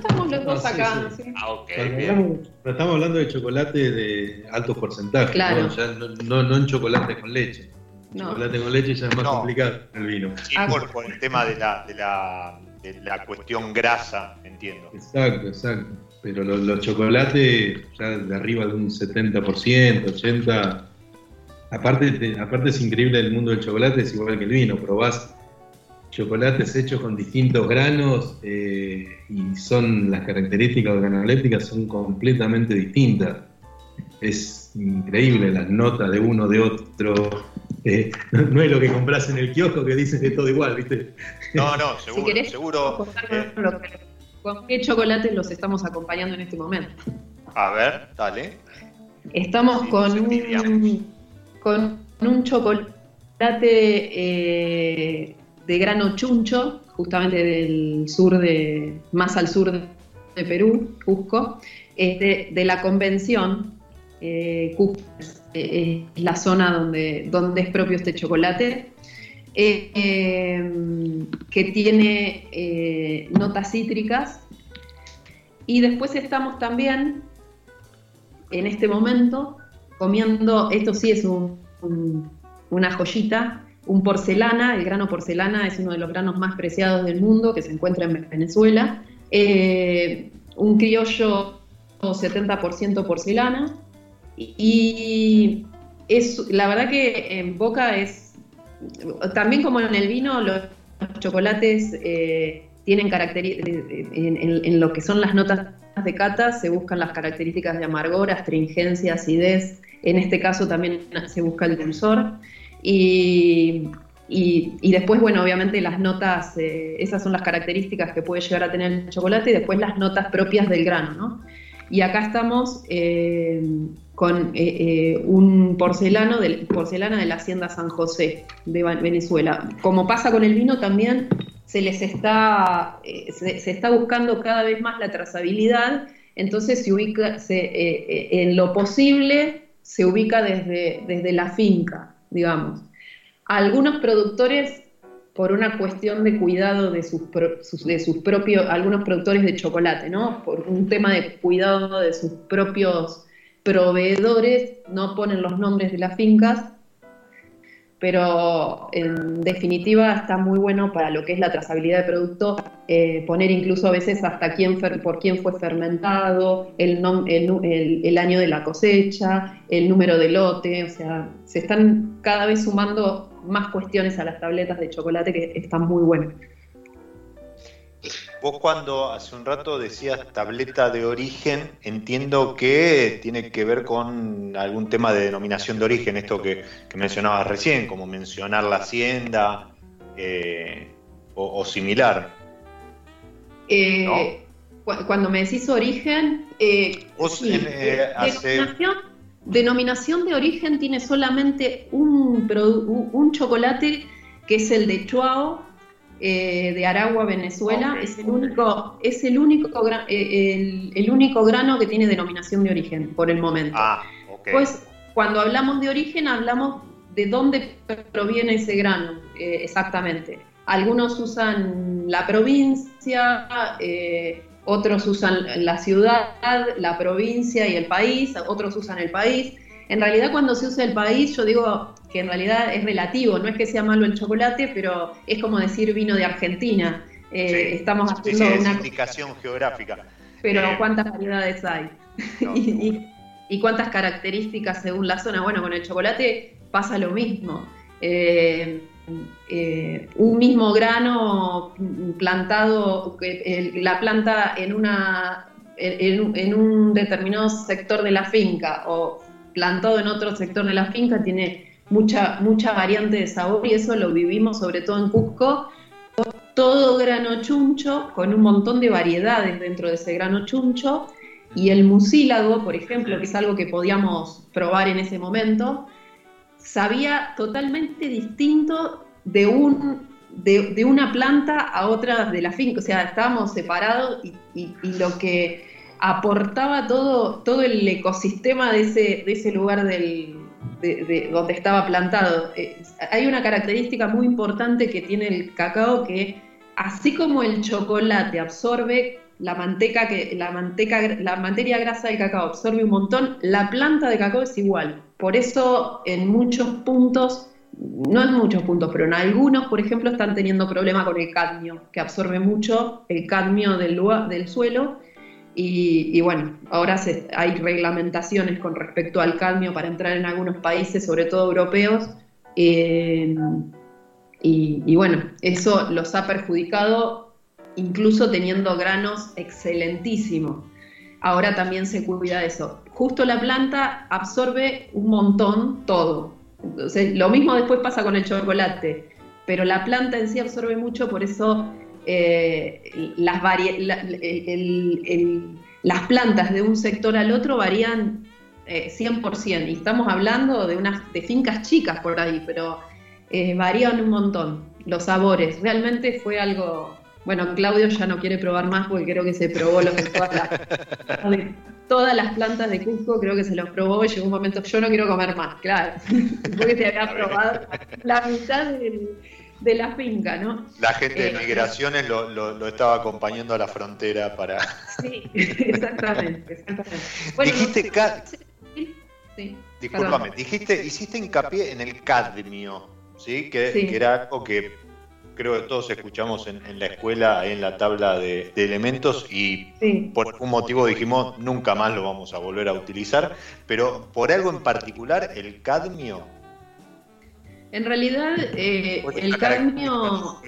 Estamos los dos Ah, sí, acá. sí. sí. Ah, ok, bien. estamos hablando de chocolate de alto porcentaje, Claro. ¿no? Ya no, no, no en chocolate con leche. No. Chocolate con leche ya es más No. complicado el vino. Sí, por, por el tema de la, de la, de la cuestión grasa, entiendo. Exacto, exacto. Pero los, los chocolates ya de arriba de un 70%, 80%. Aparte, te- aparte es increíble el mundo del chocolate, es igual que el vino. Probás chocolates hechos con distintos granos eh, y son las características organolépticas son completamente distintas. Es increíble las notas de uno, de otro. Eh, no, no es lo que compras en el kiosco que dices que es todo igual, ¿viste? No, no, (laughs) Si seguro, querés, seguro. eh, con qué chocolates los estamos acompañando en este momento. a ver, dale. Estamos Sí, con, un, con un chocolate eh, de grano chuncho, justamente del sur de, más al sur de, Perú, Cusco, de, de la convención. eh, Cusco es, eh, es la zona donde, donde es propio este chocolate. eh, que tiene notas cítricas. Y después estamos también en este momento comiendo, esto sí es un- una joyita, un porcelana, el grano porcelana es uno de los granos más preciados del mundo que se encuentra en Venezuela, Eh, un criollo 70% porcelana. Y es, la verdad que en boca es, también como en el vino, los chocolates eh, tienen características, en, en- en lo que son las notas de cata se buscan las características de amargor, astringencia, acidez, en este caso también se busca el dulzor. Y, después, bueno, obviamente las notas, eh, esas son las características que puede llegar a tener el chocolate y después las notas propias del grano, ¿no? Y acá estamos eh, con eh, un porcelano de, porcelana de la Hacienda San José de Venezuela. Como pasa con el vino también, se les está, se, está buscando cada vez más la trazabilidad, entonces se ubica, en lo posible se ubica desde, desde la finca, digamos. Algunos productores, por una cuestión de cuidado de sus, de sus propios, algunos productores de chocolate, ¿no? Por un tema de cuidado de sus propios proveedores, no ponen los nombres de las fincas, pero en definitiva está muy bueno para lo que es la trazabilidad de producto, eh, poner incluso a veces hasta quién por quién fue fermentado, el, el- el año de la cosecha, el número de lote, o sea, se están cada vez sumando más cuestiones a las tabletas de chocolate que están muy buenas. Vos cuando hace un rato decías tableta de origen, entiendo que tiene que ver con algún tema de denominación de origen, esto que, que mencionabas recién, como mencionar la hacienda eh, o, o similar. Eh, cuando me decís origen, eh, denominación, denominación, de origen tiene solamente un, un chocolate que es el de Chuao, eh, de Aragua, Venezuela, es el único, es el único, eh, el, único grano que tiene denominación de origen por el momento. Ah, Pues cuando hablamos de origen hablamos de dónde proviene ese grano, eh, exactamente. Algunos usan la provincia, otros usan la ciudad, la provincia y el país, otros usan el país. En realidad cuando se usa el país, yo digo que en realidad es relativo, no es que sea malo el chocolate, pero es como decir vino de Argentina. Eh, estamos haciendo una indicación geográfica. Pero eh, ¿cuántas variedades hay? (laughs) y, cuántas características según la zona? Bueno, con el chocolate pasa lo mismo. Eh, un mismo grano plantado, la planta en, una, en un determinado sector de la finca o plantado en otro sector de la finca tiene mucha, mucha variante de sabor y eso lo vivimos sobre todo en Cusco. Todo grano chuncho con un montón de variedades dentro de ese grano chuncho y el mucílago, por ejemplo, que es algo que podíamos probar en ese momento, sabía totalmente distinto de, un, de, una planta a otra de la finca. O sea, estábamos separados y, y lo que aportaba todo, todo el ecosistema de ese, de ese lugar del, de, donde estaba plantado. Eh, hay una característica muy importante que tiene el cacao que así como el chocolate absorbe la manteca que la manteca la materia grasa del cacao absorbe un montón, la planta de cacao es igual. Por eso en muchos puntos no en muchos puntos, pero en algunos, por ejemplo, están teniendo problema con el cadmio, que absorbe mucho el cadmio del, del suelo y, bueno, ahora hay reglamentaciones con respecto al cadmio para entrar en algunos países, sobre todo europeos, eh, y, bueno, eso los ha perjudicado incluso teniendo granos excelentísimos. Ahora también se cuida de eso. Justo la planta absorbe un montón todo. Entonces, lo mismo después pasa con el chocolate, pero la planta en sí absorbe mucho, por eso eh, las, las plantas de un sector al otro varían 100%, eh, y estamos hablando de, unas, de fincas chicas por ahí, pero eh, varían un montón los sabores. Realmente fue algo... Bueno, Claudio ya no quiere probar más porque creo que se probó lo que todas, todas las plantas de Cusco, creo que se los probó y llegó un momento, yo no quiero comer más, claro, (laughs) porque se había probado la mitad del, de la finca, ¿no? La gente de eh, migraciones lo, lo, estaba acompañando a la frontera para... Sí, exactamente, exactamente. dijiste... Sí, Disculpame, dijiste, hiciste hincapié en el cadmio, ¿sí? Que, era algo que creo que todos escuchamos en, la escuela, en la tabla de, elementos y por un motivo dijimos nunca más lo vamos a volver a utilizar, pero por algo en particular, el cadmio en realidad, eh, el cadmio...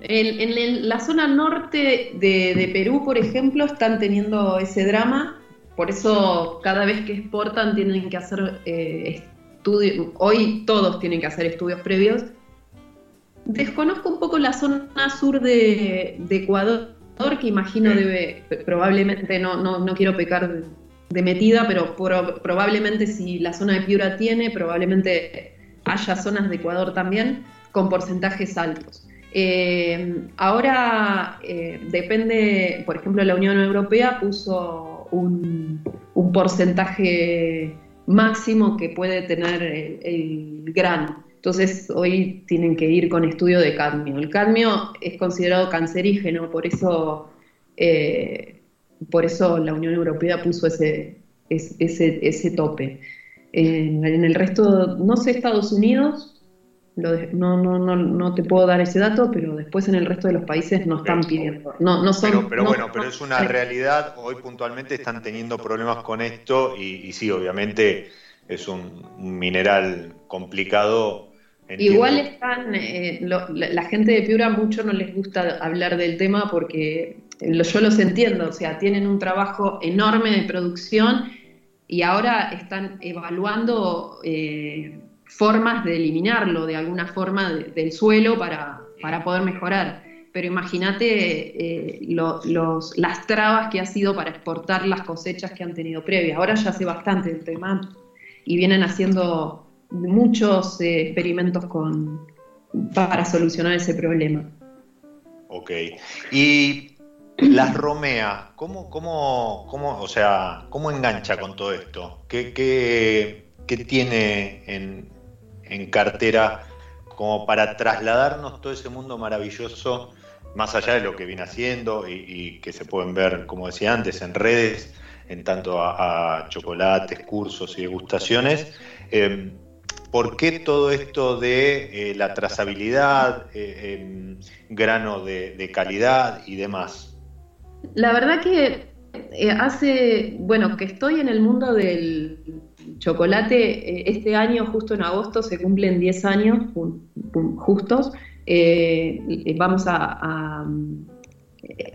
En, la zona norte de, Perú, por ejemplo, están teniendo ese drama, por eso cada vez que exportan tienen que hacer eh, estudios, hoy todos tienen que hacer estudios previos. Desconozco un poco la zona sur de, Ecuador, que imagino debe, probablemente, no, no, no quiero pecar de metida, pero probablemente si la zona de Piura tiene, probablemente haya zonas de Ecuador también con porcentajes altos. Eh, ahora eh, depende, por ejemplo, la Unión Europea puso un, porcentaje máximo que puede tener el, grano. Entonces hoy tienen que ir con estudio de cadmio. El cadmio es considerado cancerígeno, por eso eh, por eso la Unión Europea puso ese, ese, ese tope. En, el resto, no sé, Estados Unidos, no, no, no, no, te puedo dar ese dato, pero después en el resto de los países no están pidiendo. No, no son, pero, bueno, pero es una realidad. Hoy puntualmente están teniendo problemas con esto y, sí, obviamente es un, mineral complicado. Igual están, eh, la, gente de Piura mucho no les gusta hablar del tema porque yo los entiendo, o sea, tienen un trabajo enorme de producción y ahora están evaluando eh, formas de eliminarlo de alguna forma del suelo para, poder mejorar. pero imagínate eh, las trabas que ha sido para exportar las cosechas que han tenido previas. Ahora ya hace bastante el tema y vienen haciendo muchos eh, experimentos con, para solucionar ese problema. Ok. Y las Romea, ¿cómo, cómo, cómo, o sea, ¿cómo engancha con todo esto? ¿Qué, qué, tiene en, en cartera como para trasladarnos todo ese mundo maravilloso, más allá de lo que viene haciendo y, que se pueden ver, como decía antes, en redes, en tanto a, chocolates, cursos y degustaciones. Em, ¿Por qué todo esto de eh, la trazabilidad, eh, em, grano de, calidad y demás? La verdad que eh, hace, bueno, que estoy en el mundo del, chocolate, eh, este año, justo en agosto, se cumplen 10 años justos. Eh, vamos a,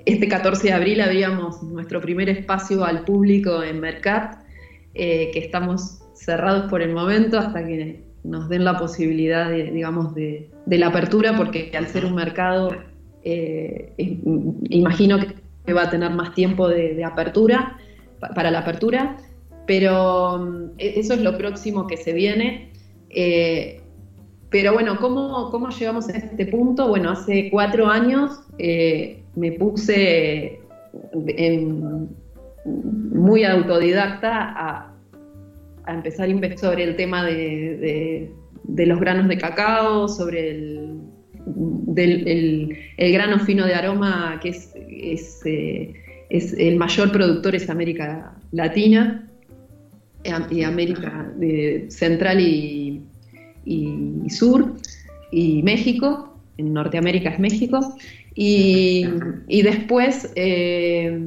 Este 14 de abril abríamos nuestro primer espacio al público en Mercat, eh, que estamos cerrados por el momento hasta que nos den la posibilidad, de, digamos, de, la apertura, porque al ser un mercado, imagino que va a tener más tiempo de apertura, para la apertura pero mm, e-, eso es lo próximo que se viene. Eh, pero bueno, ¿cómo, ¿cómo, llegamos a este punto? Bueno, hace cuatro años eh, me puse muy autodidacta a, empezar a investigar sobre el tema de, los granos de cacao, sobre el, el, grano fino de aroma, que es, es, eh, es el mayor productor es América Latina y América Central y, Sur, y México, en Norteamérica es México, y, después eh,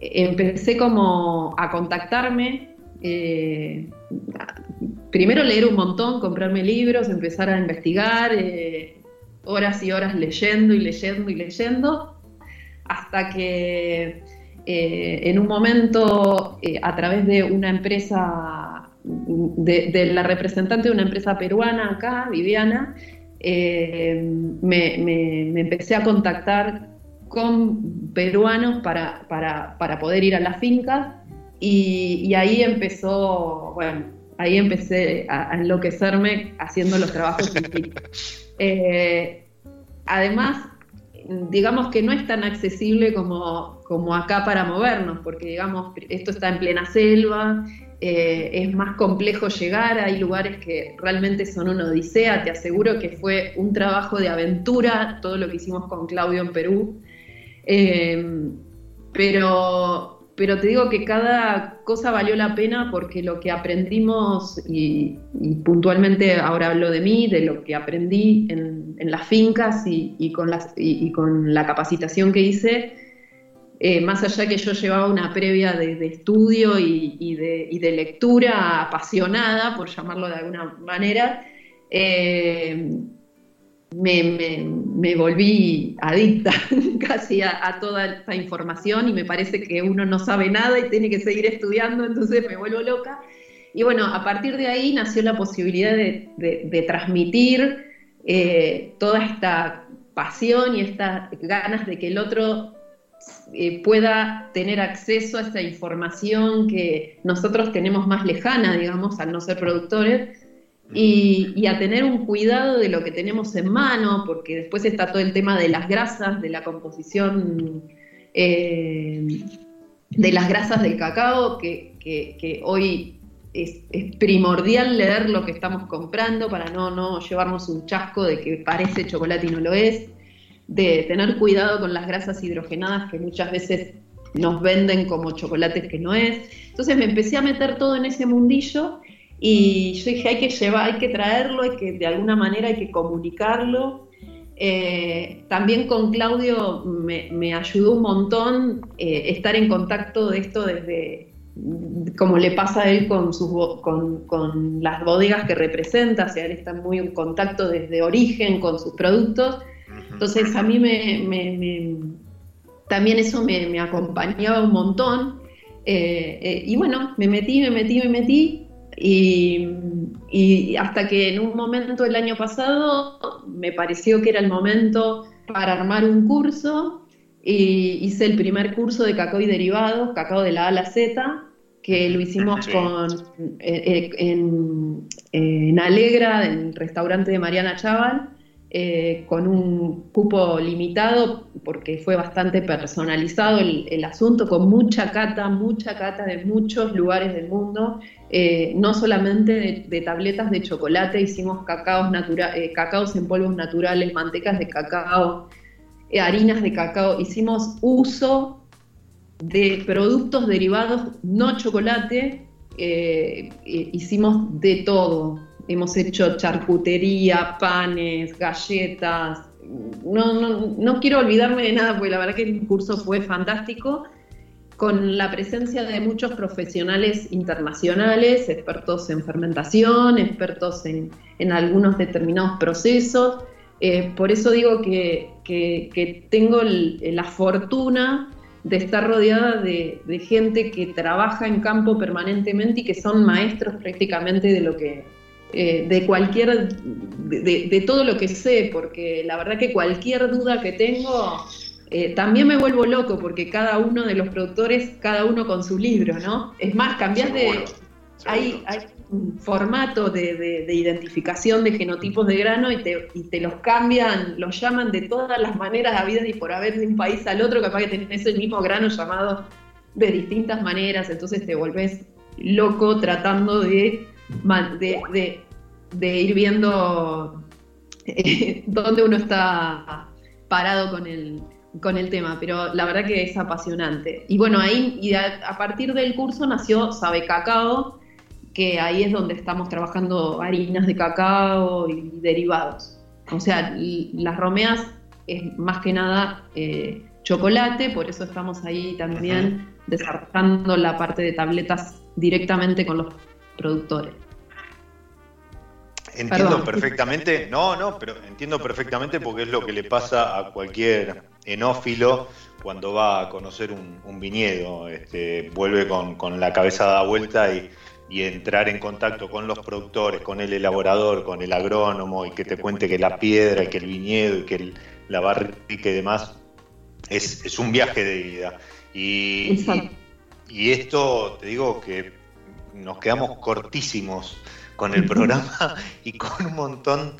empecé como a contactarme, eh, primero leer un montón, comprarme libros, empezar a investigar, eh, horas y horas leyendo y leyendo y leyendo, hasta que eh, en un momento, eh, a través de una empresa, de, la representante de una empresa peruana acá, Viviana, eh, me, empecé a contactar con peruanos para, poder ir a las fincas y, ahí empezó, bueno, ahí empecé a, enloquecerme haciendo los trabajos además, digamos que no es tan accesible como, como acá para movernos, porque digamos, esto está en plena selva, eh, es más complejo llegar, hay lugares que realmente son una odisea, te aseguro que fue un trabajo de aventura todo lo que hicimos con Claudio en Perú, eh, pero pero te digo que cada cosa valió la pena porque lo que aprendimos, y, puntualmente ahora hablo de mí, de lo que aprendí en, las fincas y, con las, y, con la capacitación que hice, eh, más allá que yo llevaba una previa de, estudio y, de, lectura apasionada, por llamarlo de alguna manera, eh, me, volví adicta (laughs) casi a, toda esta información y me parece que uno no sabe nada y tiene que seguir estudiando, entonces me vuelvo loca. Y bueno, a partir de ahí nació la posibilidad de, transmitir eh, toda esta pasión y estas ganas de que el otro eh, pueda tener acceso a esta información que nosotros tenemos más lejana, digamos, al no ser productores, y, a tener un cuidado de lo que tenemos en mano, porque después está todo el tema de las grasas, de la composición eh, de las grasas del cacao, que, hoy es, primordial leer lo que estamos comprando para no, no llevarnos un chasco de que parece chocolate y no lo es, de tener cuidado con las grasas hidrogenadas que muchas veces nos venden como chocolates que no es. Entonces me empecé a meter todo en ese mundillo y yo dije, hay que llevar, hay que traerlo, hay que de alguna manera hay que comunicarlo. Eh, también con Claudio me, ayudó un montón eh, estar en contacto de esto desde, como le pasa a él con, sus, con, con, las bodegas que representa, o sea, él está muy en contacto desde origen con sus productos. Entonces a mí me, también eso me, acompañaba un montón. Eh, y bueno, me metí, me metí, me metí y, hasta que en un momento el año pasado me pareció que era el momento para armar un curso y hice el primer curso de cacao y derivados, cacao de la A a la Z, que lo hicimos con, eh, en, en, Alegra, en el restaurante de Mariana Chaval, eh, con un cupo limitado, porque fue bastante personalizado el, asunto, con mucha cata, mucha cata de muchos lugares del mundo, eh, no solamente de, tabletas de chocolate, hicimos cacaos, eh, cacaos en polvos naturales, mantecas de cacao, harinas de cacao, hicimos uso de productos derivados, no chocolate, hicimos de todo, hemos hecho charcutería, panes, galletas. No, no, no, quiero olvidarme de nada, porque la verdad que el curso fue fantástico, con la presencia de muchos profesionales internacionales, expertos en fermentación, expertos en, en algunos determinados procesos. Eh, por eso digo que, que, tengo la fortuna de estar rodeada de, de gente que trabaja en campo permanentemente y que son maestros prácticamente de lo que, eh, de cualquier, de, todo lo que sé, porque la verdad que cualquier duda que tengo, eh, también me vuelvo loco, porque cada uno de los productores, cada uno con su libro, ¿no? Es más, cambias de... Hay, hay, un formato de, identificación de genotipos de grano y te, y te, los cambian, los llaman de todas las maneras habidas y por haber de un país al otro, capaz que tenés el mismo grano llamado de distintas maneras, entonces te volvés loco tratando de de, de, ir viendo eh, (laughs) dónde uno está parado con el, con el tema, pero la verdad que es apasionante. Y bueno, ahí y a, partir del curso nació Sabe Cacao, que ahí es donde estamos trabajando harinas de cacao y derivados. O sea, las romeas es más que nada eh, chocolate, por eso estamos ahí también desarrollando la parte de tabletas directamente con los productores. Entiendo perfectamente, no, no, pero entiendo perfectamente porque es lo que le pasa a cualquier enófilo cuando va a conocer un, viñedo, este, vuelve con, la cabeza dada vuelta y, entrar en contacto con los productores, con el elaborador, con el agrónomo y que te cuente que la piedra y que el viñedo y que la barrica y demás es, es un viaje de vida. Y, y esto, te digo que nos quedamos cortísimos con el programa (laughs) y con un montón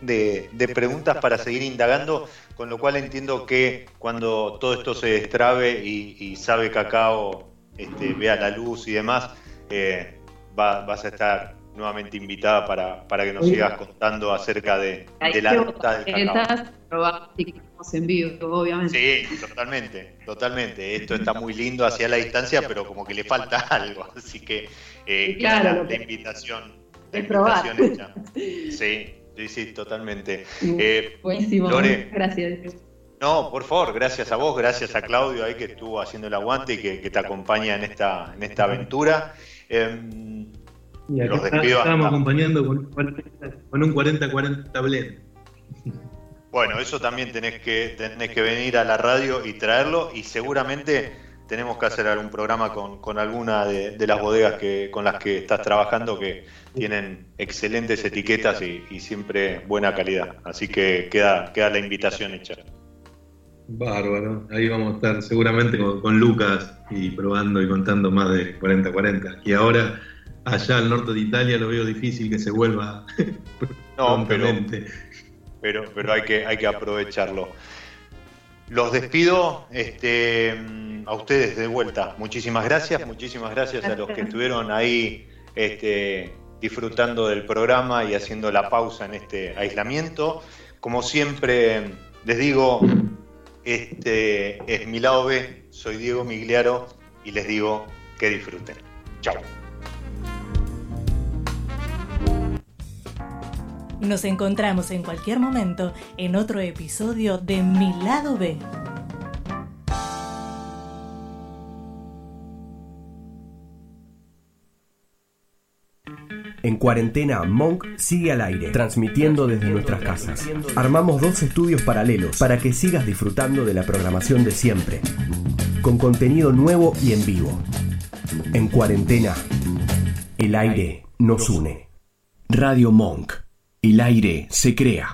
de, preguntas para seguir indagando, con lo cual entiendo que cuando todo esto se destrabe y, sabe cacao este, vea la luz y demás, eh, vas a estar nuevamente invitada para, para que nos sigas contando acerca de, la nota del cacao. en vivo, obviamente. Sí, totalmente, totalmente. Esto está muy lindo hacia la distancia, pero como que le falta (laughs) algo. Así que eh, la, la invitación es (laughs) probar. (laughs) Sí, sí, sí, totalmente. Eh, Buenísimo, gracias. No, por favor, gracias a vos, gracias a Claudio ahí que estuvo haciendo el aguante y que, te acompaña en esta, en esta aventura. Eh, los despido estamos acompañando con, con un 40-40 blend. Bueno, eso también tenés que, tenés que venir a la radio y traerlo y seguramente tenemos que hacer algún programa con, alguna de, las bodegas que, con las que estás trabajando que tienen excelentes etiquetas y, siempre buena calidad. Así que queda, queda la invitación hecha. Bárbaro, ahí vamos a estar seguramente con, Lucas y probando y contando más de 40-40. Y ahora allá al norte de Italia lo veo difícil que se vuelva. (laughs) no, pero, pero, pero hay, que, hay que aprovecharlo. Los despido este, a ustedes de vuelta. Muchísimas gracias, muchísimas gracias a los que estuvieron ahí este, disfrutando del programa y haciendo la pausa en este aislamiento. Como siempre les digo, este es mi lado B, soy Diego Migliaro y les digo que disfruten. Chao. Nos encontramos en cualquier momento en otro episodio de Mi lado B. En cuarentena, Monk sigue al aire, transmitiendo desde nuestras casas. Armamos dos estudios paralelos para que sigas disfrutando de la programación de siempre, con contenido nuevo y en vivo. En cuarentena, el aire nos une. Radio Monk. El aire se crea.